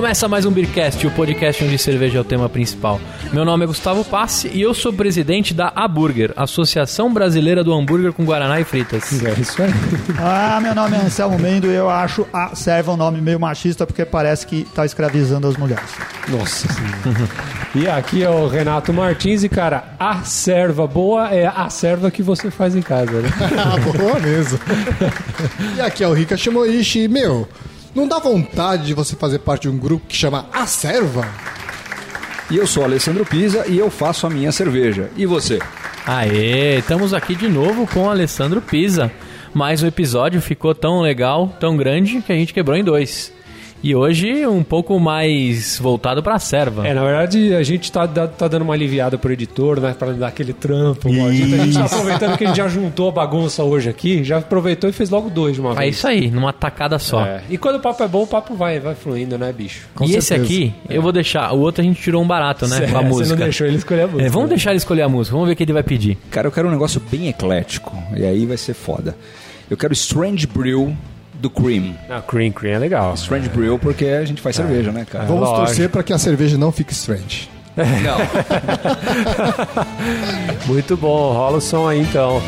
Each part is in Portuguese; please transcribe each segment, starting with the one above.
Começa mais um Beercast, o podcast onde cerveja é o tema principal. Meu nome é Gustavo Passe e eu sou presidente da Aburger, Associação Brasileira do Hambúrguer com Guaraná e Fritas. É isso aí. Ah, meu nome é Anselmo Mendo e eu acho a serva um nome meio machista porque parece que tá escravizando as mulheres. Nossa senhora. E aqui é o Renato Martins e, cara, a serva boa é a serva que você faz em casa, né? Ah, boa mesmo. E aqui é o Rika Shimoishi. Meu, não dá vontade de você fazer parte de um grupo que chama A Serva? E eu sou Alessandro Pisa e eu faço a minha cerveja. E você? Aê, estamos aqui de novo com o Alessandro Pisa. Mas o episódio ficou tão legal, tão grande, que a gente quebrou em dois. E hoje um pouco mais voltado pra serva. É, na verdade, a gente tá, tá dando uma aliviada pro editor, né? Pra dar aquele trampo. maldito. A gente tá aproveitando que a gente já juntou a bagunça hoje aqui, já aproveitou e fez logo dois de uma É vez. isso aí, numa tacada só. É. E quando o papo é bom, o papo vai, vai fluindo, né, bicho? e esse aqui, eu vou deixar. O outro a gente tirou um barato, né? com a É, música. Você não deixou ele escolher a música. É, vamos né? deixar ele escolher a música, vamos ver o que ele vai pedir. Cara, eu quero um negócio bem eclético. E aí vai ser foda. Eu quero Strange Brew do Cream. Ah, cream, cream é legal. Strange Brew porque a gente faz cerveja, né, cara? Vamos lógico. torcer para que a cerveja não fique strange. Não. Muito bom, rola o som aí então.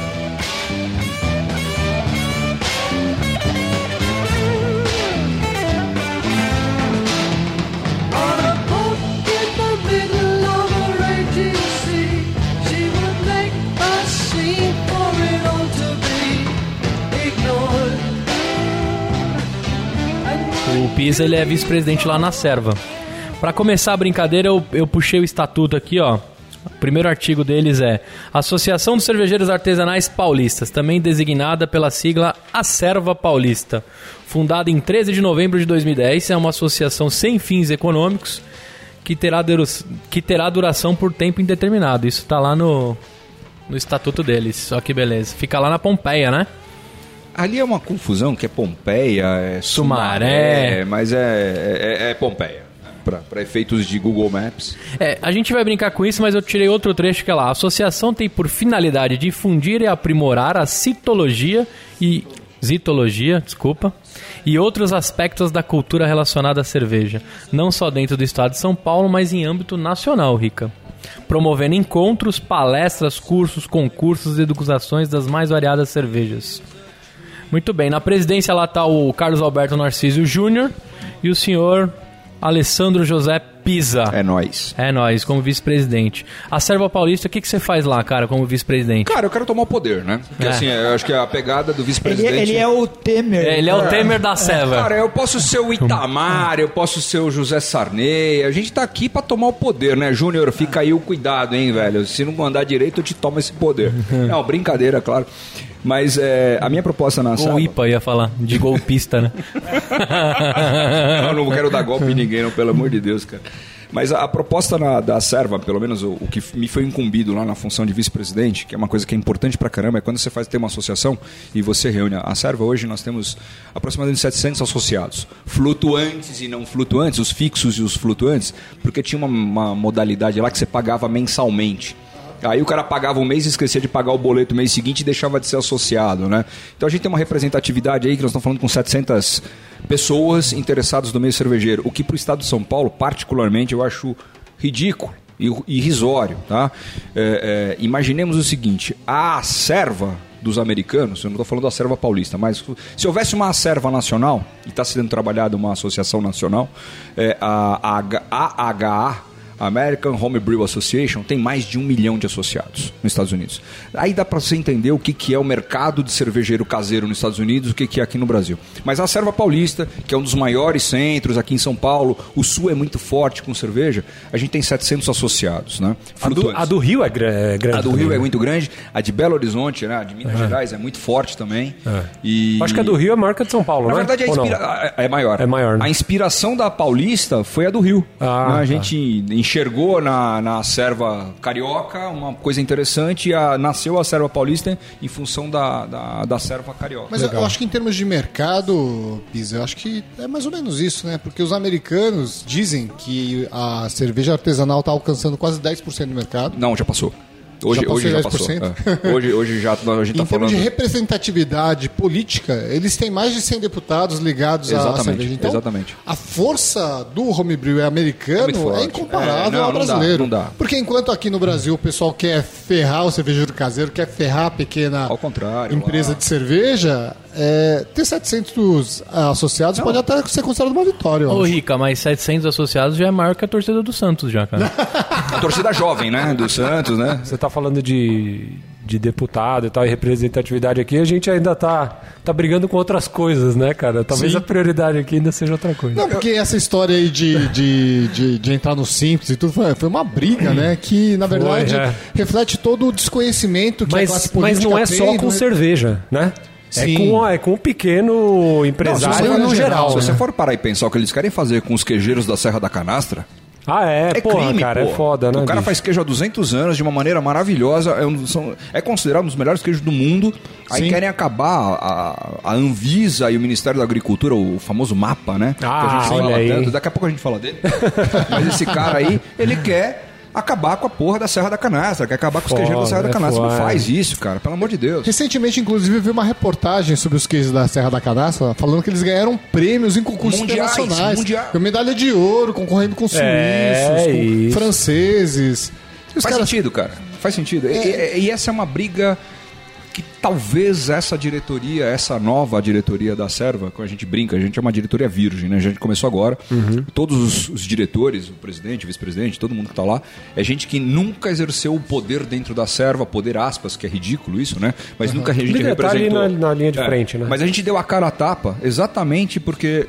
Pisa ele é vice-presidente lá na Serva. Pra começar a brincadeira, eu, eu puxei o estatuto aqui, ó. O primeiro artigo deles é Associação dos Cervejeiros Artesanais Paulistas, também designada pela sigla Acerva Paulista. Fundada em 13 de novembro de 2010, é uma associação sem fins econômicos que terá, que terá duração por tempo indeterminado. Isso tá lá no, no estatuto deles. Só que beleza. Fica lá na Pompeia, né? Ali é uma confusão que é Pompeia, é Sumaré. Sumaré, mas é, é, é Pompeia. Para efeitos de Google Maps. É, a gente vai brincar com isso, mas eu tirei outro trecho que é lá. A associação tem por finalidade difundir e aprimorar a citologia e zitologia, desculpa, e outros aspectos da cultura relacionada à cerveja, não só dentro do estado de São Paulo, mas em âmbito nacional, Rica. Promovendo encontros, palestras, cursos, concursos e educações das mais variadas cervejas. Muito bem, na presidência lá está o Carlos Alberto Narciso Júnior e o senhor Alessandro José Pisa. É nóis. É nóis, como vice-presidente. A Serva Paulista, o que, que você faz lá, cara, como vice-presidente? Cara, eu quero tomar o poder, né? Porque É. assim, eu acho que a pegada do Ele, vice-presidente. ele é o Temer. Ele é o Temer da Serva. Cara, eu posso ser o Itamar, eu posso ser o José Sarney. A gente tá aqui pra tomar o poder, né? Júnior, fica aí o cuidado, hein, velho? Se não mandar direito, eu te tomo esse poder. Não, brincadeira, claro. Mas é, a minha proposta na Ou Serva... IPA, ia falar, de golpista, né? Eu não quero dar golpe em ninguém, não, pelo amor de Deus, cara. Mas a, a proposta na- da Serva, pelo menos o, o que me foi incumbido lá na função de vice-presidente, que é uma coisa que é importante pra caramba, é quando você faz ter uma associação e você reúne a Serva. Hoje nós temos aproximadamente 700 associados, flutuantes e não flutuantes, os fixos e os flutuantes, porque tinha uma, uma modalidade lá que você pagava mensalmente. Aí o cara pagava um mês e esquecia de pagar o boleto no mês seguinte e deixava de ser associado, né? Então a gente tem uma representatividade aí que nós estamos falando com 700 pessoas interessadas no meio cervejeiro, o que para o estado de São Paulo, particularmente, eu acho ridículo e irrisório, tá? É, é, imaginemos o seguinte, a serva dos americanos, eu não estou falando da serva paulista, mas se houvesse uma serva nacional, e está sendo trabalhada uma associação nacional, é, a H- AHA, American Home Brew Association tem mais de um milhão de associados nos Estados Unidos. Aí dá para você entender o que, que é o mercado de cervejeiro caseiro nos Estados Unidos, o que, que é aqui no Brasil. Mas a Serva Paulista, que é um dos maiores centros aqui em São Paulo, o Sul é muito forte com cerveja, a gente tem 700 associados, né? A do, a do Rio é, gra- é grande. A do também, Rio é né? muito grande, a de Belo Horizonte, né? a de Minas Gerais é muito forte também. E... Acho que a do Rio é marca de São Paulo, Na né? verdade, a inspira... a- é maior. É maior, né? A inspiração da Paulista foi a do Rio. Ah, Né? a tá. gente enxergou na, na serva carioca uma coisa interessante e a- nasceu a serva paulista em função da, da, da serva carioca. Mas eu acho que em termos de mercado, Pisa, eu acho que é mais ou menos isso, né? Porque os americanos dizem que a cerveja artesanal está alcançando quase 10% do mercado. Não, já passou. Hoje, Já hoje já 10%? passou. é. Hoje, hoje já a gente Em tá termos falando. de representatividade política, eles têm mais de 100 deputados ligados à Exatamente, cerveja. Então, exatamente. a força do homebrew É americano forte. é, incomparável É, não, ao não dá, brasileiro. não dá. Porque enquanto aqui no Brasil o pessoal quer ferrar o cervejeiro caseiro, quer ferrar a pequena Ao contrário, empresa lá. de cerveja, é, ter 700 associados pode até ser considerado uma vitória. Ô, acho. Rica, mas 700 associados já é maior que a torcida do Santos, já, cara. A torcida jovem, né? Do Santos, né? Você tá falando de, de deputado e tal, e representatividade aqui, a gente ainda tá, tá brigando com outras coisas, né, cara? Talvez Sim. a prioridade aqui ainda seja outra coisa. Não, porque essa história aí de, de, de, de entrar no simples e tudo foi, foi uma briga, né? Que, na verdade, é. reflete todo o desconhecimento que a classe Mas, mas política não é tem só com cerveja, né? É com, é com o pequeno Não, empresário se você, no geral. se né? você for parar e pensar o que eles querem fazer com os queijeiros da Serra da Canastra, Ah, é? é Porra, crime, cara, é foda, né? O cara bicho? faz queijo há 200 anos de uma maneira maravilhosa, é, um- são- é considerado um dos melhores queijos do mundo. Aí Sim. querem acabar a, a Anvisa e o Ministério da Agricultura, o famoso mapa, né? que a Ah, gente olha fala aí. tanto. Daqui a pouco a gente fala dele. Mas esse cara aí, ele quer acabar com a porra da Serra da Canastra, quer acabar com os Foda, queijeiros da Serra da é Canastra. Não faz isso, cara, pelo amor de Deus. Recentemente, inclusive, vi uma reportagem sobre os queijos da Serra da Canastra, falando que eles ganharam prêmios em concursos Mundiais, internacionais. mundial. Medalha de ouro, concorrendo com suíços, É, com isso. franceses. Os Faz caras- sentido, cara. Faz sentido. E- E, e essa é uma briga que talvez essa diretoria, essa nova diretoria da Serva, que a gente brinca, a gente é uma diretoria virgem, né? A gente começou agora. Todos os, os diretores, o presidente, o vice-presidente, todo mundo que está lá, é gente que nunca exerceu o poder dentro da Serva, poder aspas, que é ridículo isso, né? Mas nunca a gente Líder tá ali representou. na- na linha de É, frente, né? Mas a gente deu a cara a tapa exatamente porque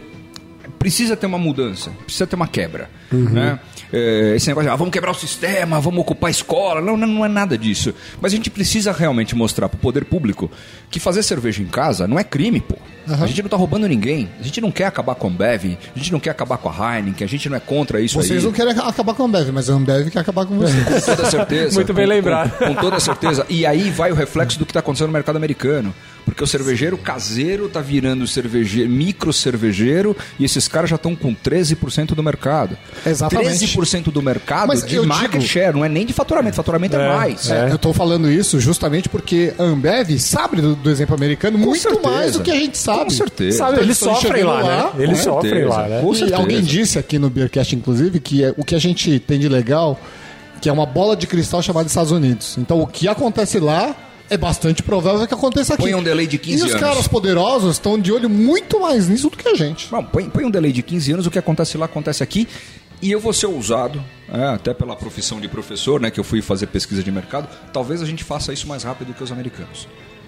precisa ter uma mudança, precisa ter uma quebra. Né? É, esse negócio de ah, vamos quebrar o sistema, vamos ocupar a escola. Não, não, não é nada disso. Mas a gente precisa realmente mostrar para o poder público que fazer cerveja em casa não é crime, pô. A gente não tá roubando ninguém. A gente não quer acabar com a Ambev, a gente não quer acabar com a Heineken, a gente não é contra isso Vocês aí. não querem acabar com a Ambev, mas a Ambev quer acabar com vocês. Com toda certeza. Muito bem lembrado. Com, com toda certeza. E aí vai o reflexo do que está acontecendo no mercado americano. Porque o cervejeiro caseiro tá virando cervejeiro, micro cervejeiro e esses caras já estão com 13% do mercado. Exatamente. 13% do mercado Mas de market digo- share, não é nem de faturamento, faturamento é, É, mais. É, Eu tô falando isso justamente porque a Ambev sabe do, do exemplo americano muito certeza. mais do que a gente sabe. Com certeza. Sabe, eles Estão sofrem chegando lá, né? Eles com sofrem certeza. lá, né? Com E certeza. alguém disse aqui no Beercast, inclusive, que é, o que a gente tem de legal, que é uma bola de cristal chamada Estados Unidos. Então o que acontece lá é bastante provável que aconteça aqui. Põe um delay de 15 E os anos. caras poderosos estão de olho muito mais nisso do que a gente. Não, põe, põe um delay de 15 anos, o que acontece lá acontece aqui. E eu vou ser ousado, é, até pela profissão de professor, né, que eu fui fazer pesquisa de mercado, talvez a gente faça isso mais rápido que os americanos.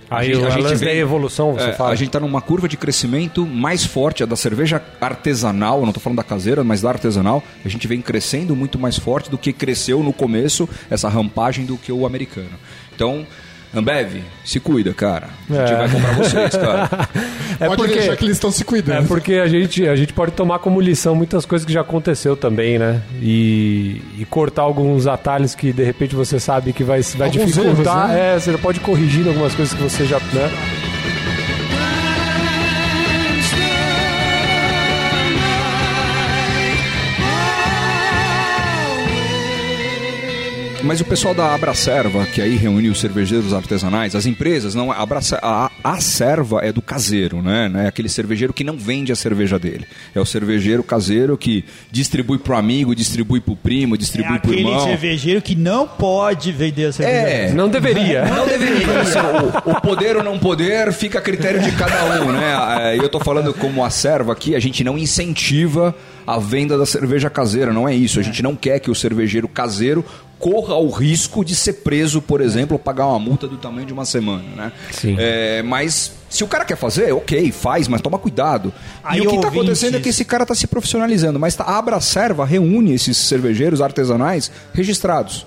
Aí o lance da evolução, você é, fala. A gente está numa curva de crescimento mais forte, a da cerveja artesanal, eu não estou falando da caseira, mas da artesanal. A gente vem crescendo muito mais forte do que cresceu no começo, essa rampagem do que o americano. Então, Ambev, se cuida, cara. A gente É. vai comprar vocês, cara. É Pode porque, deixar que eles estão se é cuidando. porque a gente, a gente pode tomar como lição muitas coisas que já aconteceu também, né? E, e cortar alguns atalhos que de repente você sabe que vai, vai Alguns dificultar. erros, né? É, você pode corrigir algumas coisas que você já. Né? Mas o pessoal da Abracerva, que aí reúne os cervejeiros artesanais, as empresas, não, a, a, a serva é do caseiro, né? É aquele cervejeiro que não vende a cerveja dele. É o cervejeiro caseiro que distribui pro amigo, distribui pro primo, É distribui pro aquele irmão. cervejeiro que não pode vender a cerveja. É, Não deveria. Não deveria. O, o poder ou não poder fica a critério de cada um, né? É, Eu tô falando como a serva aqui, a gente não incentiva a venda da cerveja caseira, não é isso. A gente não quer que o cervejeiro caseiro corra o risco de ser preso, por exemplo, ou pagar uma multa do tamanho de uma semana, né? Sim. É, mas se o cara quer fazer, ok, faz, mas toma cuidado. Aí, e o que está acontecendo é que esse cara está se profissionalizando, mas tá, a Abracerva reúne esses cervejeiros artesanais registrados.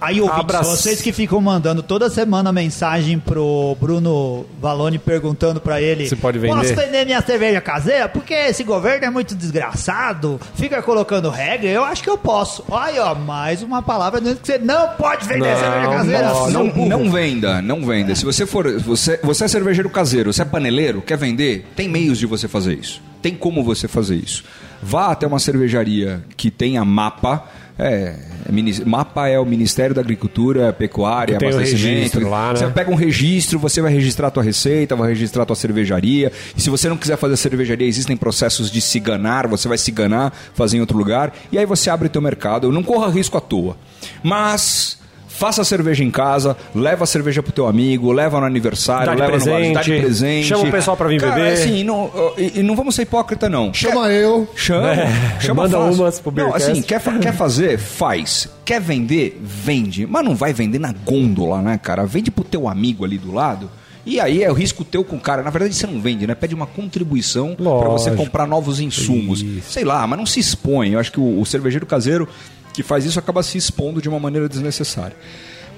Aí, ouvintes, Abraço. vocês que ficam mandando toda semana mensagem pro Bruno Valone perguntando pra ele: Se pode vender? Posso vender minha cerveja caseira? Porque esse governo é muito desgraçado, fica colocando regra. Eu acho que eu posso. Aí, ó, mais uma palavra dizendo que você não pode vender Não, cerveja caseira. não, Não, não venda, não venda. Se você for. Você, você é cervejeiro caseiro, você é paneleiro, quer vender, tem meios de você fazer isso. Tem como você fazer isso. Vá até uma cervejaria que tenha mapa, É, é mapa é o Ministério da Agricultura, Pecuária, tem o Abastecimento. registro lá, né? Você pega um registro, você vai registrar a tua receita, vai registrar a tua cervejaria. E se você não quiser fazer cervejaria, existem processos de se ganar, você vai se ganar, fazer em outro lugar. E aí você abre teu mercado. Não corra risco à toa. Mas... Faça a cerveja em casa, leva a cerveja pro teu amigo, leva no aniversário, Dá de leva no bar, dá de presente, presente. chama o pessoal pra vir Cara, beber. Assim, não, e, e não vamos ser hipócrita, não. Chama eu. Chama. chama Manda fácil. umas pro Não, assim, quer, quer fazer? Faz. Quer vender? Vende. Mas não vai vender na gôndola, né, cara? Vende pro teu amigo ali do lado. E aí é o risco teu com o cara. Na verdade, você não vende, né? Pede uma contribuição pra você comprar novos insumos. Sei lá, mas não se expõe. Eu acho que o, o cervejeiro caseiro que faz isso acaba se expondo de uma maneira desnecessária.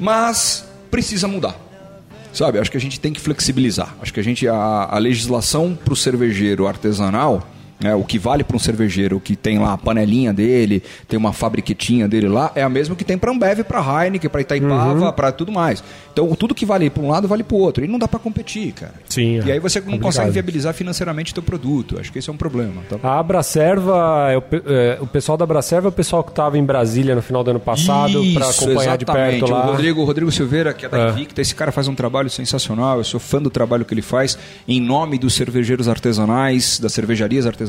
Mas precisa mudar. Sabe, acho que a gente tem que flexibilizar. Acho que a gente a, a legislação para o cervejeiro artesanal, né, o que vale para um cervejeiro que tem lá a panelinha dele, tem uma fabriquetinha dele lá, é a mesma que tem para Ambev, para Heineken, para Itaipava, Uhum. para tudo mais. Então, tudo que vale para um lado vale para o outro. E não dá para competir, cara. Sim, E é aí você não complicado. consegue viabilizar financeiramente o teu produto. Acho que esse é um problema. Tá? A Abracerva, é o, pe- é, o pessoal da Abracerva é o pessoal que estava em Brasília no final do ano passado para acompanhar de exatamente. perto lá. O Rodrigo, o Rodrigo Silveira, que é da É. Invicta, esse cara faz um trabalho sensacional. Eu sou fã do trabalho que ele faz em nome dos cervejeiros artesanais, das cervejarias artesanais.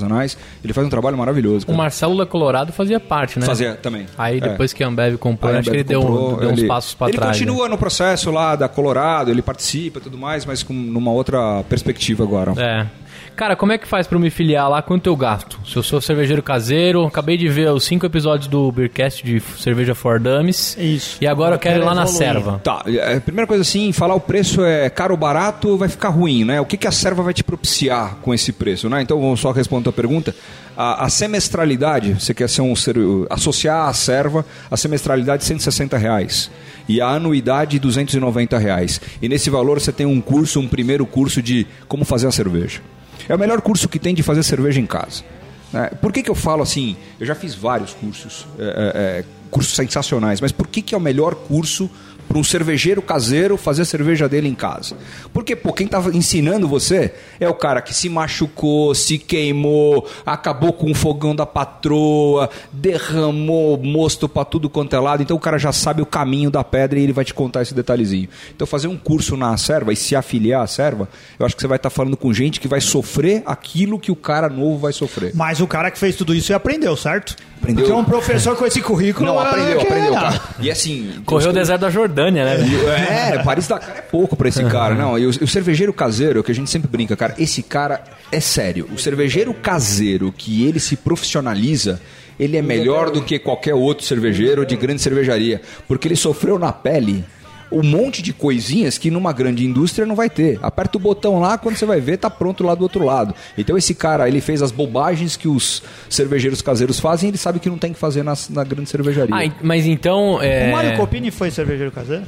Ele faz um trabalho maravilhoso. O cara. Marcelo da Colorado fazia parte, né? Fazia também. Aí É. depois que a Ambev comprou, a acho que ele Ambev deu, comprou, deu uns ele- passos pra Ele trás. né? continua no processo lá da Colorado, ele participa e tudo mais, mas com numa outra perspectiva agora. É. Cara, como é que faz pra eu me filiar lá? Quanto eu gasto? Se eu sou cervejeiro caseiro, acabei de ver os cinco episódios do Beercast de cerveja for Dummies. Isso. E agora eu quero ir lá na evoluir. serva. Tá, é, a primeira coisa assim, falar o preço é caro ou barato vai ficar ruim, né? O que, que a serva vai te propiciar com esse preço, né? Então vamos só responder a tua pergunta. A, a semestralidade, você quer ser um ser, associar a serva, a semestralidade 160 reais e a anuidade 290 reais. E nesse valor você tem um curso, um primeiro curso de como fazer a cerveja. É o melhor curso que tem de fazer cerveja em casa. né? Por que, que eu falo assim? Eu já fiz vários cursos, é, é, é, cursos sensacionais, mas por que, que é o melhor curso para um cervejeiro caseiro fazer a cerveja dele em casa? Porque, pô, quem tá ensinando você é o cara que se machucou, se queimou, acabou com o fogão da patroa, derramou mosto para tudo quanto é lado, então o cara já sabe o caminho da pedra e ele vai te contar esse detalhezinho. Então fazer um curso na serva e se afiliar à serva, eu acho que você vai estar falando com gente que vai sofrer aquilo que o cara novo vai sofrer. Mas o cara que fez tudo isso aprendeu, certo? Aprendeu. Porque um professor com esse currículo. Não, aprendeu, aprendeu, cara. E assim. Correu o deserto da Jordânia, né? É, Paris Dakar é pouco pra esse cara. Não, e o, o cervejeiro caseiro, que a gente sempre brinca, cara, esse cara é sério. O cervejeiro caseiro que ele se profissionaliza, ele é melhor do que qualquer outro cervejeiro de grande cervejaria. Porque ele sofreu na pele um monte de coisinhas que numa grande indústria não vai ter. Aperta o botão lá, quando você vai ver, tá pronto lá do outro lado. Então esse cara, ele fez as bobagens que os cervejeiros caseiros fazem, ele sabe que não tem que fazer nas- na, grande cervejaria. Ah, mas então. É... O Mário Copini foi cervejeiro caseiro?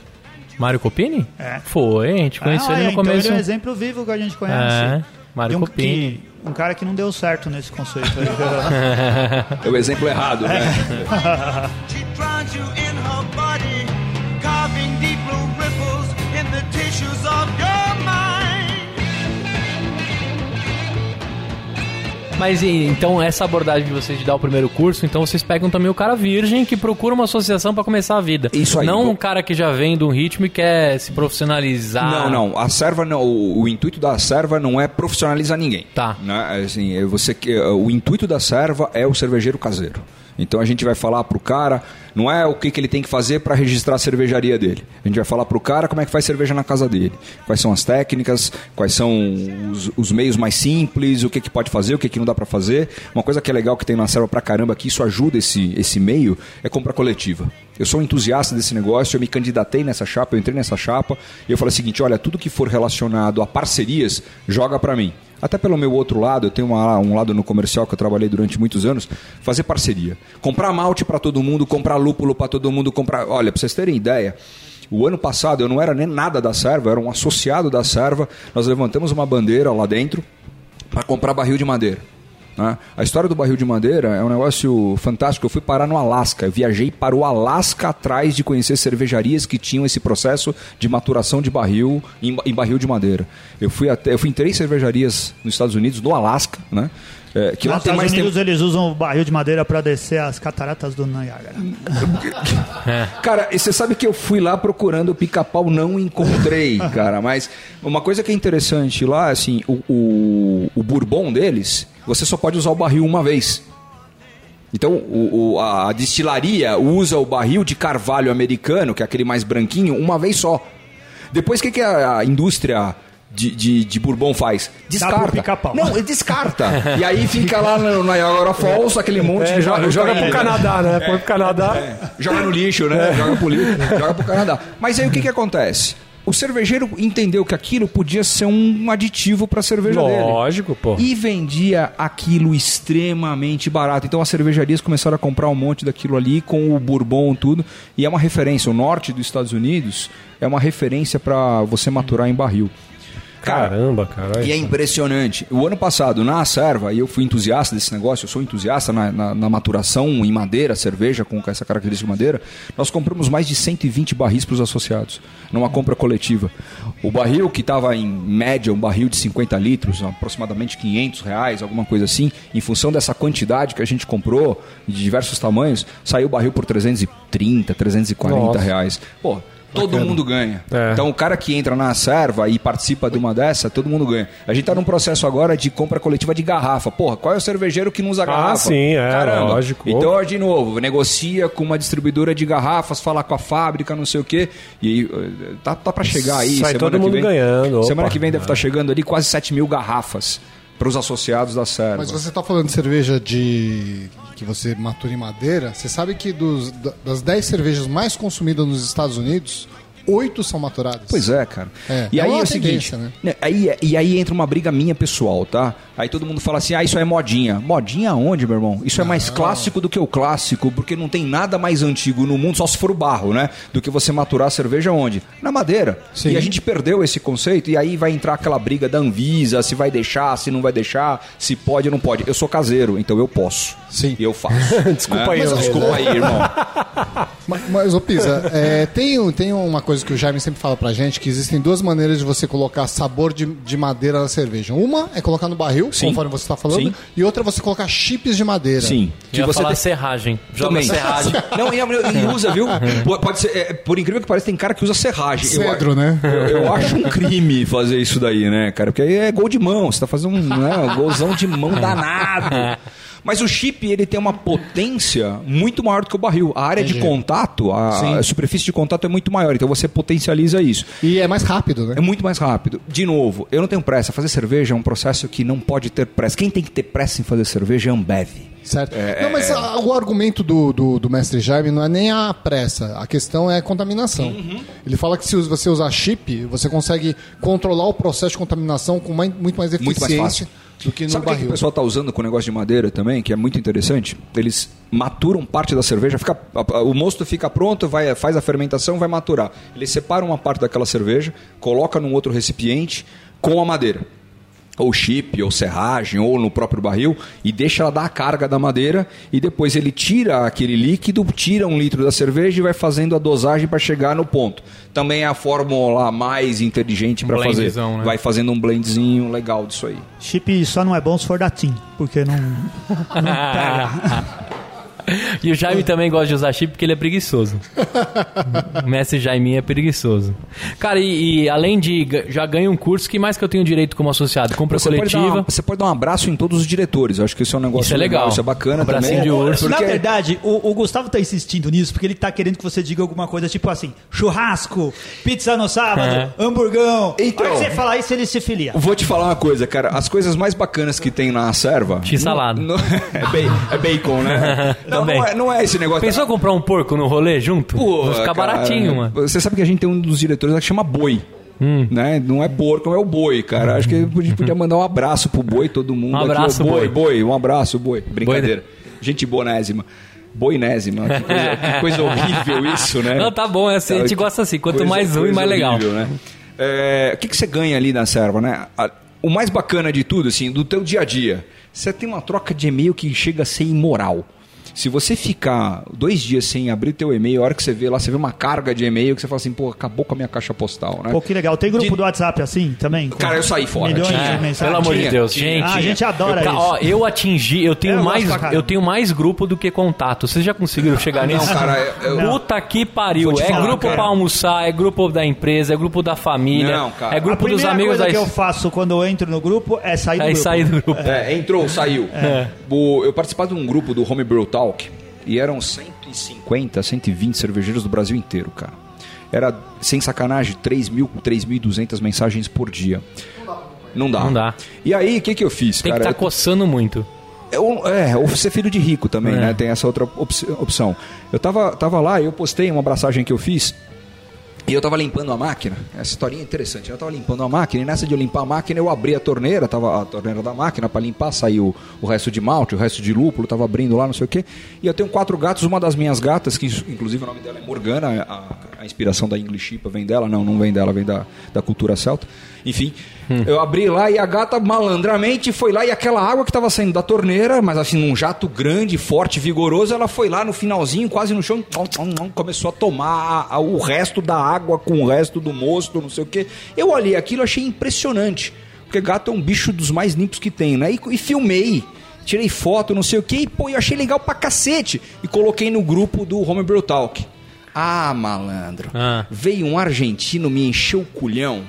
Mário Copini? É. Foi, a gente conheceu Ah, ele é, no então começo. ele é um exemplo vivo que a gente conhece. É, Mário um, Copini. que- um cara que não deu certo nesse conceito aí. É o exemplo errado, né? the tissues of your mind. Mas e- então, essa abordagem de vocês de dar o primeiro curso, então vocês pegam também o cara virgem que procura uma associação pra começar a vida. Isso aí. Não um cara que já vem de um ritmo e quer se profissionalizar. Não, não. A serva não. O, o intuito da serva não é profissionalizar ninguém. Tá. Né? Assim, é você que o intuito da serva é o cervejeiro caseiro. Então a gente vai falar pro cara, não é o que, que ele tem que fazer para registrar a cervejaria dele. A gente vai falar pro cara como é que faz cerveja na casa dele. Quais são as técnicas, quais são os, os meios mais simples, o que, que pode fazer, o que, que não dá para fazer. Uma coisa que é legal que tem na serva pra caramba, que isso ajuda esse, esse meio, é compra coletiva. Eu sou um entusiasta desse negócio, eu me candidatei nessa chapa, eu entrei nessa chapa e eu falei o seguinte: olha, tudo que for relacionado a parcerias, joga para mim. Até pelo meu outro lado, eu tenho uma- um lado no comercial que eu trabalhei durante muitos anos, fazer parceria. Comprar malte para todo mundo, comprar lúpulo para todo mundo, comprar. Olha, para vocês terem ideia, o ano passado eu não era nem nada da serva, eu era um associado da serva. Nós levantamos uma bandeira lá dentro para comprar barril de madeira. Né? A história do barril de madeira é um negócio fantástico. Eu fui parar no Alasca. Eu viajei para o Alasca atrás de conhecer cervejarias que tinham esse processo de maturação de barril em, em barril de madeira. Eu fui até, eu fui em três cervejarias nos Estados Unidos, no Alasca, né? É, que lá Nos tem Estados mais Unidos tem... eles usam o barril de madeira pra descer as cataratas do Niágara. Cara, e você sabe que eu fui lá procurando o pica-pau, não encontrei, cara. Mas uma coisa que é interessante lá, assim, o, o, o bourbon deles, você só pode usar o barril uma vez. Então, o, o- a destilaria usa o barril de carvalho americano, que é aquele mais branquinho, uma vez só. Depois, o que, que a, a indústria de, de, de bourbon faz? Descarta. pica-pau. Não, ele descarta. e aí fica lá no Niagara Falls, aquele monte É, joga, joga caindo. pro Canadá, né? Põe pro Canadá. Joga no lixo, né? Joga pro lixo, joga pro Canadá. Mas aí o que que acontece? O cervejeiro entendeu que aquilo podia ser um aditivo para a cerveja dele. Lógico, pô. E vendia aquilo extremamente barato. Então as cervejarias começaram a comprar um monte daquilo ali com o bourbon tudo. E é uma referência. O norte dos Estados Unidos é uma referência para você maturar em barril. Caramba, cara. E é impressionante. O ano passado, na Serva, e eu fui entusiasta desse negócio, eu sou entusiasta na, na- na maturação em madeira, cerveja com essa característica de madeira, nós compramos mais de 120 barris para os associados, numa compra coletiva. O barril que estava em média, um barril de 50 litros, aproximadamente 500 reais, alguma coisa assim, em função dessa quantidade que a gente comprou, de diversos tamanhos, saiu o barril por 330, 340 Nossa. reais. Pô, todo mundo ganha. É. Então, o cara que entra na serva e participa de uma dessa, todo mundo ganha. A gente tá num processo agora de compra coletiva de garrafa. Porra, qual é o cervejeiro que não usa garrafa? Ah, sim, é, lógico. Então, de novo, negocia com uma distribuidora de garrafas, fala com a fábrica, não sei o quê. E eh, tá, tá pra chegar aí. Sai semana todo mundo vem. ganhando, Semana opa. que vem deve estar chegando ali quase 7 mil garrafas para os associados da serva. Mas você tá falando de cerveja de que você matura em madeira, você sabe que dos, da- das 10 cervejas mais consumidas nos Estados Unidos, 8 são maturadas. Pois é, cara. É, e é aí é o seguinte, tendência, né? Né, aí, e aí entra uma briga minha pessoal, tá? Aí todo mundo fala assim, ah, isso é modinha. Modinha onde, meu irmão? Isso é mais clássico do que o clássico, porque não tem nada mais antigo no mundo, só se for o barro, né? Do que você maturar a cerveja onde? Na madeira. Sim. E a gente perdeu esse conceito, e aí vai entrar aquela briga da Anvisa, se vai deixar, se não vai deixar, se pode ou não pode. Eu sou caseiro, então eu posso. Sim. E eu faço. Desculpa né? aí, Mas Desculpa aí, irmão. Mas, mas ô Pisa, é, tem, tem uma coisa que o Jaime sempre fala pra gente, que existem duas maneiras de você colocar sabor de, de madeira na cerveja. Uma é colocar no barril, Sim. conforme você está falando, Sim. e outra é você colocar chips de madeira. Sim. Que você falar tem- serragem. Joga Também. serragem. Não, e, e usa, viu? Pode ser, é, por incrível que pareça, tem cara que usa serragem. Cedro, eu, né? Eu, eu acho um crime fazer isso daí, né, cara? Porque aí é gol de mão, você tá fazendo um, né, um golzão de mão danado. Mas o chip, ele tem uma potência muito maior do que o barril. A área de contato, a, Sim. a superfície de contato é muito maior, então você potencializa isso. E é mais rápido, né? É muito mais rápido. De novo, eu não tenho pressa. Fazer cerveja é um processo que não pode ter pressa. Quem tem que ter pressa em fazer cerveja é Ambev. Certo. não, mas a- o argumento do, do, do mestre Jaime não é nem a pressa, a questão é a contaminação. Uhum. Ele fala que se você usar chip, você consegue controlar o processo de contaminação com mais- muito mais Muito mais eficiência fácil. Do que no Sabe o que, que barril. o pessoal está usando com o negócio de madeira também, que é muito interessante? Eles maturam parte da cerveja, fica, o mosto fica pronto, vai, faz a fermentação, vai maturar. Eles separam uma parte daquela cerveja, coloca num outro recipiente com a madeira. Ou chip, ou serragem, ou no próprio barril, e deixa ela dar a carga da madeira, e depois ele tira aquele líquido, tira um litro da cerveja e vai fazendo a dosagem para chegar no ponto. Também é a fórmula mais inteligente para fazer. Né? Vai fazendo um blendzinho legal disso aí. Chip só não é bom se for da TIM, porque não, não pega. E o Jaime também gosta de usar chip porque ele é preguiçoso. o mestre Jaime é preguiçoso. Cara, e, e além de já ganha um curso, que mais que eu tenho direito como associado? Compra Você pode, coletiva. uma- você pode dar um abraço em todos os diretores. Eu acho que isso é um negócio Isso é legal. Isso é bacana Abracinho também. de urso. Na Porque verdade, o, o Gustavo tá insistindo nisso porque ele tá querendo que você diga alguma coisa tipo assim: churrasco, pizza no sábado, hamburgão. Então- A hora que você falar isso, ele se filia. Vou te falar uma coisa, cara. As coisas mais bacanas que tem na serva. X-salada. não- não- é, ba- é bacon, né? Não, Também. não, é, não é esse negócio. Pensou comprar um porco no rolê junto? Pô, Vai ficar cara, baratinho, mano. Você sabe que a gente tem um dos diretores que chama boi. Hum. Né? Não é porco, é o boi, cara. Acho que a gente podia mandar um abraço pro boi, todo mundo. Um aqui, abraço, ó, boi. boi. Boi, um abraço, boi. Brincadeira. Gente bonésima. Boinésima. Que coisa, que coisa horrível isso, né? Não, tá bom, é assim, a gente gosta assim. Quanto Coisa- mais ruim, coisa mais legal. horrível, né? É, o que, que você ganha ali na serva, né? O mais bacana de tudo, assim, do teu dia a dia, você tem uma troca de e-mail que chega a ser imoral. Se você ficar dois dias sem abrir teu e-mail, a hora que você vê lá, você vê uma carga de e-mail que você fala assim, pô, acabou com a minha caixa postal, né? Pô, que legal. Tem grupo De- do WhatsApp assim também? Cara, eu saí fora. Milhões Tinha. de É, mensagens. pelo amor de Deus, tinha. gente. Ah, a gente adora eu, isso. Ó, eu atingi, eu tenho Eu gosto mais, eu tenho mais grupo do que contato. Vocês já conseguiram chegar Não, nisso? cara, eu- eu- Puta que pariu. É falar, grupo cara. pra almoçar, é grupo da empresa, é grupo da família, Não, cara. é A grupo dos amigos coisa da que eu faço quando eu entro no grupo é sair do é grupo. sair do grupo. É, entrou, saiu. O- eu participava de um grupo do Homebrew Talk e eram 150, 120 cervejeiros do Brasil inteiro, cara. Era, sem sacanagem, 3 mil, 3.200 mensagens por dia. Não dá. Não dá. E aí, o que, que eu fiz, Tem que cara? estar coçando muito. Eu- é, ou ser filho de rico também, É. né? Tem essa outra op- opção. Eu tava, tava lá e eu postei uma abraçagem que eu fiz. E eu tava limpando a máquina. Essa historinha é interessante. Eu tava limpando a máquina e nessa de eu limpar a máquina, eu abri a torneira, tava a torneira da máquina para limpar, saiu o resto de malte, o resto de lúpulo, tava abrindo lá, não sei o quê. E eu tenho quatro gatos, uma das minhas gatas, que inclusive o nome dela é Morgana, a, a inspiração da English Ipa vem dela, não, não vem dela, vem da, da cultura celta. Enfim, eu abri lá e a gata malandramente foi lá e aquela água que tava saindo da torneira, mas assim, num jato grande, forte, vigoroso, ela foi lá no finalzinho, quase no chão, começou a tomar a- a- o resto da água com o resto do mosto, não sei o quê. Eu olhei aquilo, achei impressionante, porque gato é um bicho dos mais limpos que tem, né? E, e filmei. Tirei foto, não sei o que, e pô, eu achei legal pra cacete. E coloquei no grupo do Homebrew Talk. Ah, malandro. Ah. Veio um argentino me encheu o culhão.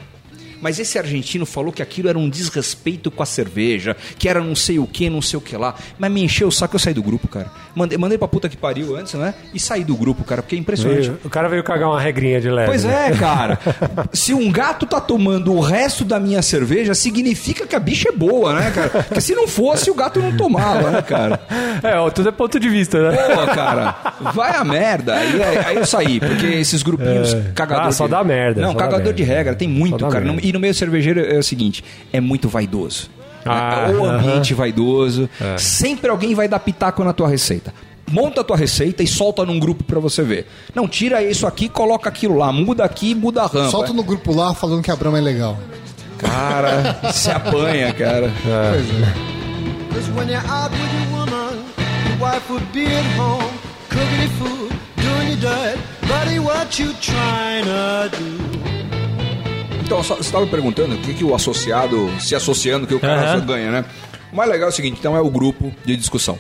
Mas esse argentino falou que aquilo era um desrespeito com a cerveja, que era não sei o que, não sei o que lá. Mas me encheu o saco, eu saí do grupo, cara. Mandei, mandei pra puta que pariu antes, né? E saí do grupo, cara, porque é impressionante. Veio- o cara veio cagar uma regrinha de leve. Pois né? é, cara. Se um gato tá tomando o resto da minha cerveja, significa que a bicha é boa, né, cara? Porque se não fosse, o gato não tomava, né, cara? É, ó, tudo é ponto de vista, né? Pô, cara, vai a merda. Aí, aí eu saí, porque esses grupinhos cagador Ah, só de... dá merda, Não, cagador merda. de regra, tem muito, cara. merda. E no meio cervejeiro é o seguinte, é muito vaidoso. Ah, o ambiente aham. vaidoso. É. Sempre alguém vai dar pitaco na tua receita. Monta a tua receita e solta num grupo pra você ver. Não, tira isso aqui, coloca aquilo lá. Muda aqui, muda a rampa. Solta no grupo lá falando que a Brahma é legal. Cara, se apanha, cara. Cause when you're out with your woman, your wife would be at home, cooking your food, doing your dirt. Buddy, what you trying to do? Então, só- você estava perguntando o que, que o associado, se associando, que o cara Aham. ganha, né? O mais legal é o seguinte, então é o grupo de discussão.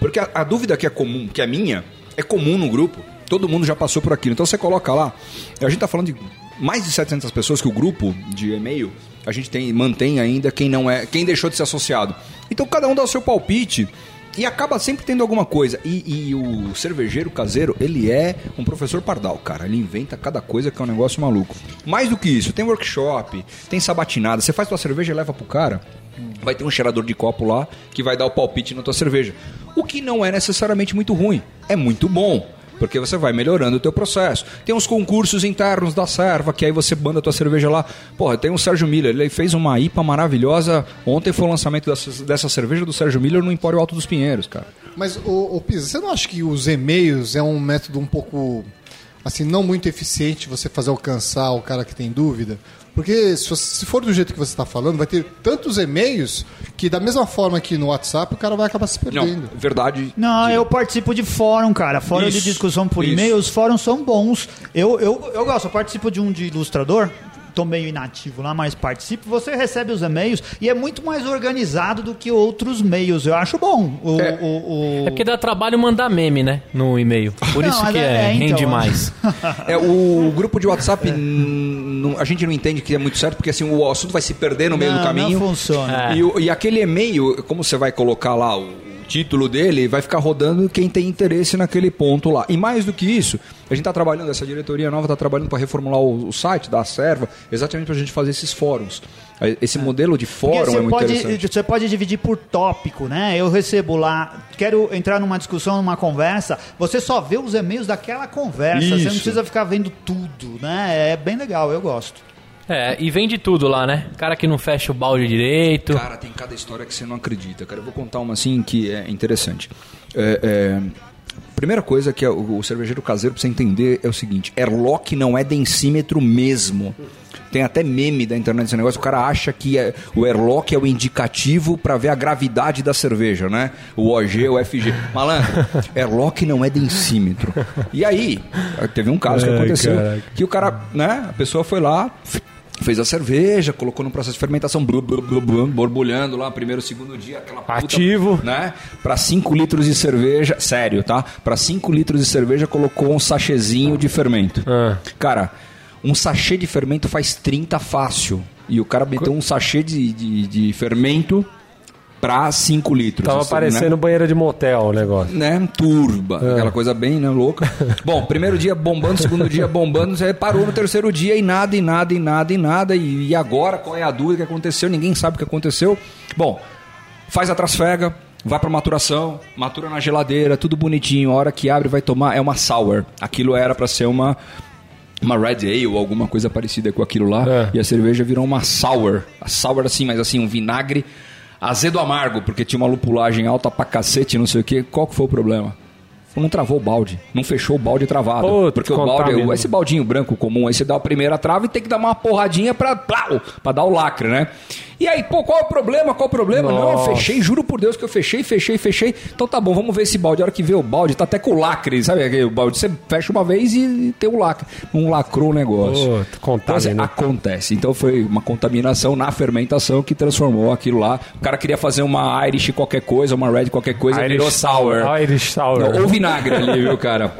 Porque a, a dúvida que é comum, que é minha, é comum no grupo. Todo mundo já passou por aquilo. Então você coloca lá. A gente está falando de mais de 700 pessoas que o grupo de e-mail a gente tem, mantém ainda quem não é, quem deixou de ser associado. Então cada um dá o seu palpite e acaba sempre tendo alguma coisa. E, e o cervejeiro caseiro, ele é um professor pardal, cara. Ele inventa cada coisa que é um negócio maluco. Mais do que isso, tem workshop, tem sabatinada. Você faz tua cerveja e leva pro cara. Vai ter um cheirador de copo lá que vai dar o palpite na tua cerveja. O que não é necessariamente muito ruim. É muito bom. Porque você vai melhorando o teu processo. Tem uns concursos internos da serva, que aí você manda a tua cerveja lá. Porra, tem o Sérgio Miller, ele fez uma IPA maravilhosa. Ontem foi o lançamento dessa, dessa cerveja do Sérgio Miller no Empório Alto dos Pinheiros, cara. Mas, ô, Pisa, você não acha que os e-mails é um método um pouco, assim, não muito eficiente você fazer alcançar o cara que tem dúvida? Porque se, for do jeito que você está falando, vai ter tantos e-mails que, da mesma forma que no WhatsApp, o cara vai acabar se perdendo. Não, verdade. Não, eu participo de fórum, cara. Fórum de Isso, discussão por e-mail, os fóruns são bons. Eu, eu, eu gosto, eu participo de um de ilustrador. Tô meio inativo lá, mas participo. Você recebe os e-mails e é muito mais organizado do que outros meios. Eu acho bom. O, É. o, o- É porque dá trabalho mandar meme, né? No e-mail. Por Não, isso que é- é, é, então, rende é. mais. É, o grupo de WhatsApp, não- a gente não entende que é muito certo, porque assim, o assunto vai se perder no meio Não, do caminho. não funciona. É. E, e aquele e-mail, como você vai colocar lá o título dele, vai ficar rodando quem tem interesse naquele ponto lá. E mais do que isso, a gente está trabalhando, essa diretoria nova está trabalhando para reformular o, o site da Serva, exatamente para a gente fazer esses fóruns. Esse modelo de fórum é você muito pode, interessante. você pode dividir por tópico, né? Eu recebo lá, quero entrar numa discussão, numa conversa, você só vê os e-mails daquela conversa, você não Isso. precisa ficar vendo tudo, né? É bem legal, eu gosto. É, e vem de tudo lá, né? Cara que não fecha o balde direito. Cara, tem cada história que você não acredita, cara. Eu vou contar uma assim que é interessante. É, é, Primeira coisa que é o, cervejeiro caseiro precisa entender é o seguinte: Airlock não é densímetro mesmo. tem até meme da internet esse negócio, o cara acha que é- o airlock é o indicativo pra ver a gravidade da cerveja, né? O OG, o FG. Malandro, airlock não é densímetro. E aí, teve um caso que Ai, aconteceu caraca. que o cara, né, a pessoa foi lá, fez a cerveja, colocou no processo de fermentação, blu, blu, blu, blu, borbulhando lá, primeiro, segundo dia, aquela puta, Ativo. né? Para 5 litros de cerveja, sério, tá? Para 5 litros de cerveja colocou um sachêzinho de fermento. Ah. Cara, um sachê de fermento faz 30 fácil. E o cara meteu um sachê de, de, de fermento pra 5 litros. Tava assim, parecendo né? banheira de motel o negócio. né, turba, É. aquela coisa bem, né, louca. Bom, primeiro dia bombando, segundo dia bombando, você parou no terceiro dia e nada, e nada, e nada, e nada. E, e agora, qual é a dúvida que aconteceu? Ninguém sabe o que aconteceu. Bom, faz a trasfega, vai pra maturação, matura na geladeira, tudo bonitinho. A hora que abre vai tomar, é uma sour. Aquilo era pra ser uma uma red ale ou alguma coisa parecida com aquilo lá. É. E a cerveja virou uma sour. A sour assim, mas assim, um vinagre azedo amargo, porque tinha uma lupulagem alta pra cacete, não sei o que. Qual que foi o problema? Não travou o balde. Não fechou o balde travado. Porque o balde, contaminou. esse baldinho branco comum, aí você dá a primeira trava e tem que dar uma porradinha pra, plau, pra dar o lacre, né? E aí, pô, qual é o problema? Qual é o problema? Não, eu Nossa. fechei, juro por Deus que eu fechei, fechei, fechei. Então tá bom, vamos ver esse balde. A hora que vê o balde, tá até com o lacre, sabe? aquele balde você fecha uma vez e tem o lacre. Não lacrou o negócio. Pô, Então, assim, acontece. Então foi uma contaminação na fermentação que transformou aquilo lá. O cara queria fazer uma Irish qualquer coisa, uma Red qualquer coisa, e virou sour. Irish Sour. Não, Ou vinagre ali, viu, cara?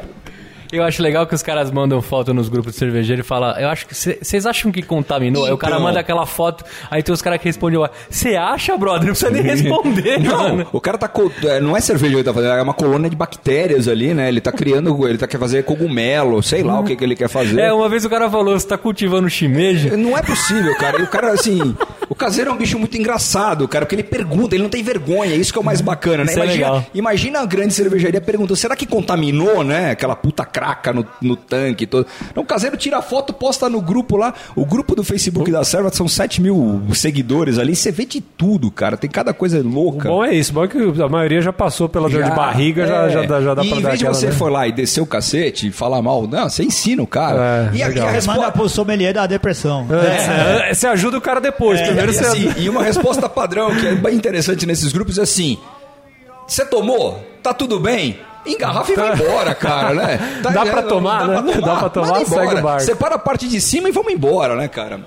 Eu acho legal que os caras mandam foto nos grupos de cervejeiro e falam, eu acho que vocês acham que contaminou? Aí o cara Então. manda aquela foto, aí tem os caras que respondem, você acha, brother? Não precisa nem responder, Não, mano. o cara tá. é, Não é cerveja que ele tá fazendo, é uma colônia de bactérias ali, né? Ele tá criando. Ele tá quer fazer cogumelo, sei lá o que, que ele quer fazer. É, uma vez o cara falou, você tá cultivando shimeji? Não é possível, cara. E o cara, assim. O caseiro é um bicho muito engraçado, cara, porque ele pergunta, ele não tem vergonha, isso que é o mais bacana, né? Isso é imagina, legal. imagina a grande cervejaria perguntando: será que contaminou, né? Aquela puta craca no, no tanque todo. Então o caseiro tira a foto, posta no grupo lá. O grupo do Facebook da Serva são 7 mil seguidores ali. Você vê de tudo, cara. Tem cada coisa O louca. bom é isso, o bom é que a maioria já passou pela dor de barriga, já, é. já, dá- já dá e pra em dar vez de você né? for lá e descer o cacete e falar mal, não, você ensina o cara. É, e, a, e a resposta. Manda pro sommelier da depressão. É, Você ajuda o cara depois. Primeiro E, você. assim, e uma resposta padrão que é bem interessante nesses grupos é assim: você tomou? Tá tudo bem? Engarrafa e vai embora, cara, né? Tá- Dá pra tomar, né? Dá pra tomar, manda segue embora. o barco. Separa a parte de cima e vamos embora, né, cara?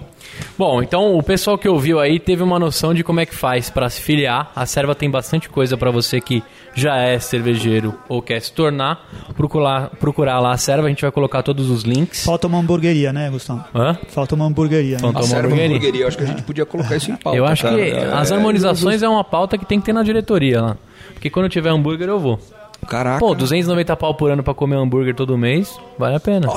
Bom, então o pessoal que ouviu aí teve uma noção de como é que faz pra se filiar. A Serva tem bastante coisa pra você que já é cervejeiro ou quer se tornar. Procurar, procurar lá a Serva, a gente vai colocar todos os links. Falta uma hamburgueria, né, Gustavo? Hã? Falta uma hamburgueria. né? Falta A uma hamburgueria. hamburgueria, eu acho que a gente podia colocar isso em pauta. Eu acho cara. que É, as harmonizações é uma pauta que tem que ter na diretoria lá. Porque quando tiver hambúrguer eu vou. Caraca. Pô, 290 pau por ano pra comer hambúrguer todo mês, vale a pena.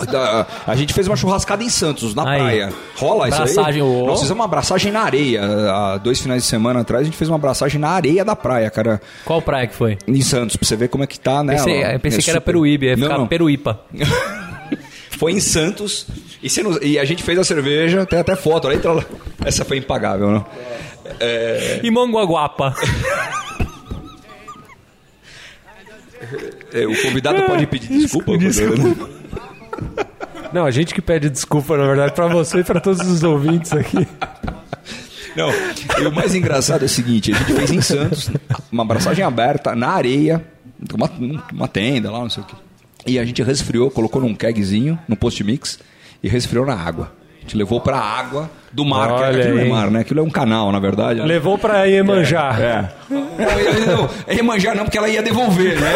A gente fez uma churrascada em Santos, na Aí. praia. Rola isso Abraçagem, aí? ô. Nós fizemos uma abraçagem na areia. Há dois finais de semana atrás, a gente fez uma abraçagem na areia da praia, cara. Qual praia que foi? Em Santos, pra você ver como é que tá, né? Pensei, eu pensei É que era super- Peruíbe, ia Não, ficar não. Peruípa. Foi em Santos. E, não- e a gente fez a cerveja, tem até foto. Olha, entra lá. Essa foi impagável, né? E Manguaguapa. É, o convidado pode pedir desculpa. Não, a gente que pede desculpa, na verdade, pra você e pra todos os ouvintes aqui. Não, e o mais engraçado é o seguinte: a gente fez em Santos uma abraçagem aberta, na areia, uma, uma tenda lá, não sei o quê. E a gente resfriou, colocou num kegzinho, no post-mix, e resfriou na água. A gente levou pra água do mar, que Olha aquilo não é mar, né? Aquilo é um canal, na verdade. né? Levou pra Iemanjá. É. Não, não, é Iemanjá não, porque ela ia devolver, né?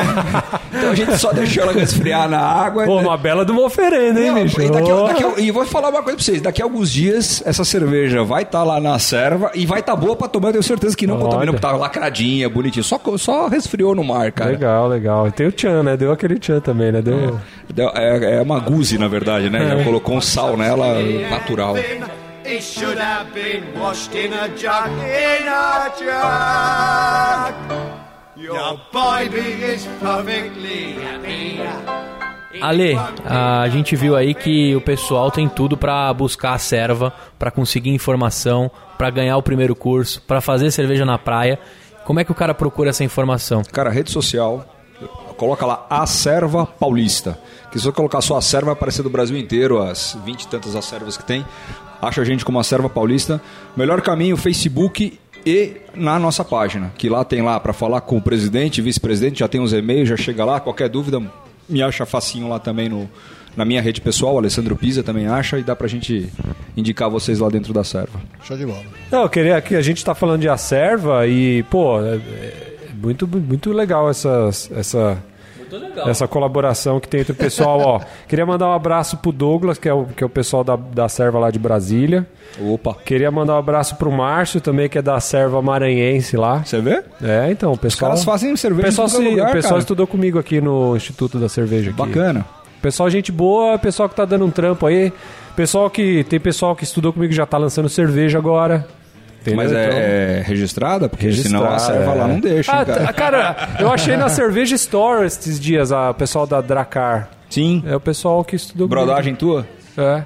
Então a gente só deixou ela resfriar na água. Pô, uma bela de uma oferenda, hein, Não, bicho? e, daqui, daqui e vou falar uma coisa pra vocês: daqui a alguns dias, essa cerveja vai estar lá na serva e vai estar boa pra tomar. Eu tenho certeza que não Olha. contaminou, porque tá lacradinha, bonitinha. Só, só resfriou no mar, cara. Legal, legal. E tem o Tchan, né? Deu aquele Tchan também, né? Deu... Deu- É, é uma guzi, na verdade, né? Ela colocou um sal nela natural. He should have been washed in a jug, in a jug. Your baby is perfectly happy. Ale, a gente viu aí que o pessoal tem tudo pra buscar a serva, pra conseguir informação, pra ganhar o primeiro curso, pra fazer cerveja na praia. Como é que o cara procura essa informação? Cara, rede social, coloca lá a serva paulista. Que se você colocar só a serva, vai aparecer do Brasil inteiro, as 20 e tantas as servas que tem. Acha a gente como a Serva Paulista. Melhor caminho, Facebook e na nossa página, que lá tem lá para falar com o presidente, vice-presidente, já tem os e-mails, já chega lá, qualquer dúvida, me acha facinho lá também no, na minha rede pessoal, Alessandro Pisa também acha, e dá pra gente indicar vocês lá dentro da serva. Show de bola. Não, eu queria que a gente tá falando de Acerva e, pô, é, é muito, muito legal essas, essa, essa colaboração que tem entre o pessoal, ó. Queria mandar um abraço pro Douglas, que é o, que é o pessoal da, da Serva lá de Brasília. Opa! Queria mandar um abraço pro Márcio também, que é da Serva Maranhense lá. Você vê? É, então, o Os pessoal. caras fazem o cerveja pessoal, em todo se- lugar, o pessoal cara. estudou comigo aqui no Instituto da Cerveja. Aqui. Bacana. Pessoal, gente boa, pessoal que tá dando um trampo aí. Pessoal que. Tem pessoal que estudou comigo que já tá lançando cerveja agora. Entendeu? Mas Então- é, é registrada? Porque senão a serva é. lá não deixa, Ah, cara. cara, eu achei na Cerveja Store esses dias, a pessoal da Dracar. Sim. É o pessoal que estudou Brodagem tua? É.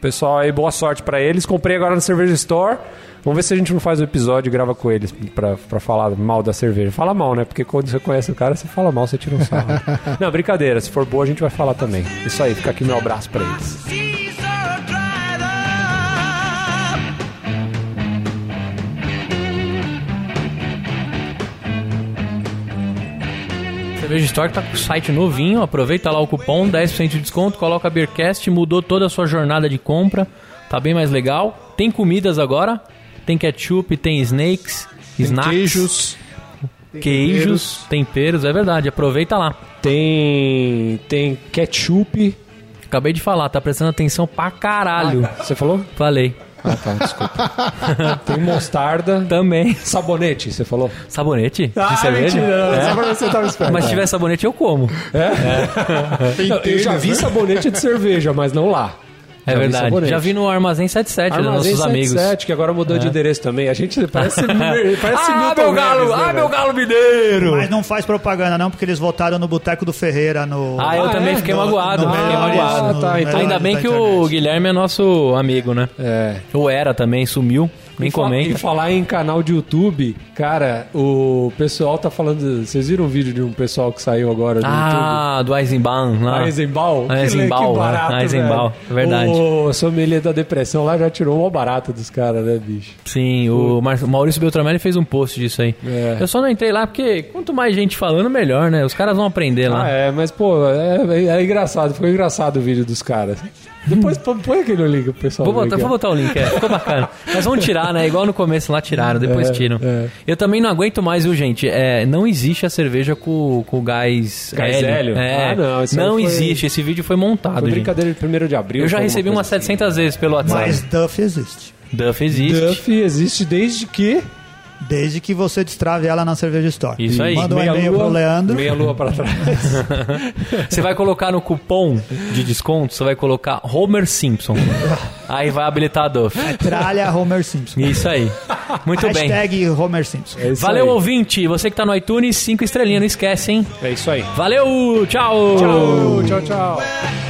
Pessoal aí, boa sorte pra eles. Comprei agora na Cerveja Store. Vamos ver se a gente não faz um episódio e grava com eles pra, pra falar mal da cerveja. Fala mal, né? Porque quando você conhece o cara, você fala mal, você tira um sarro. não, brincadeira. Se for boa, a gente vai falar também. Isso aí, fica aqui meu abraço pra eles. Cerveja Store tá com o site novinho, aproveita lá o cupom, 10% de desconto, coloca Beercast, mudou toda a sua jornada de compra, tá bem mais legal. Tem comidas agora, tem ketchup, tem snakes, snacks, Queijos. queijos, temperos, é verdade, aproveita lá. Tem. Tem ketchup. Acabei de falar, tá prestando atenção pra caralho. Você falou? Falei. Ah, tá, desculpa. tem mostarda. Também. Sabonete, você falou? Sabonete? de cerveja? É. Só pra você tava esperto. Mas se tiver sabonete, eu como. Não, eu já vi sabonete de cerveja, mas não lá. É Já verdade. Já vi no Armazém 77 dos Armazém nossos amigos. 77, que agora mudou de endereço também. A gente parece, parece ah, Milton meu galo! Né, ah, velho? meu galo mineiro! Mas não faz propaganda não, porque eles votaram no Boteco do Ferreira no... Ah, eu Ah, também é? fiquei No- magoado, no fiquei melhores- magoado. no tá, então. Ainda bem que o. Guilherme é nosso amigo, né? É. Ou era também, sumiu. Nem fa- E comenta. falar em canal de YouTube, cara, o pessoal tá falando. Vocês viram um vídeo de um pessoal que saiu agora do Ah, do Eisenbahn YouTube? lá. Eisenbahn? Ah, Eisenbahn, que barato, né? Velho. é verdade. O sommelier da depressão lá já tirou uma barata dos caras, né, bicho? Sim, o Maurício Beltramelli fez um post disso aí. É. Eu só não entrei lá porque quanto mais gente falando, melhor, né? Os caras vão aprender lá. Ah, é, mas, pô, é, é engraçado. Ficou engraçado o vídeo dos caras. Depois põe aqui no link pro pessoal. Vou botar, vou botar o link, é. Ficou bacana. Mas vamos tirar, né? Igual no começo lá tiraram, depois É, tiram. é. Eu também não aguento mais, viu, gente? É, não existe a cerveja com, com gás, Gás hélio? É, Ah, não, não foi- existe. Esse vídeo foi montado, Foi gente. brincadeira de 1 de abril. Eu já recebi uma umas coisa 700 vezes pelo WhatsApp. Mas Duff existe. Duff existe. Duff existe desde que. Desde que você destrave ela na cerveja store. Isso aí. Manda um e-mail pro Leandro. Meia lua para trás. você vai colocar no cupom de desconto, você vai colocar Homer Simpson. aí vai habilitar a Duff. É, tralha Homer Simpson. Isso aí. Muito bem. Hashtag Homer Simpson. É Valeu, aí. ouvinte. Você que tá no iTunes, 5 estrelinhas, não esquece, hein? É isso aí. Valeu, tchau. Tchau, tchau, tchau. tchau.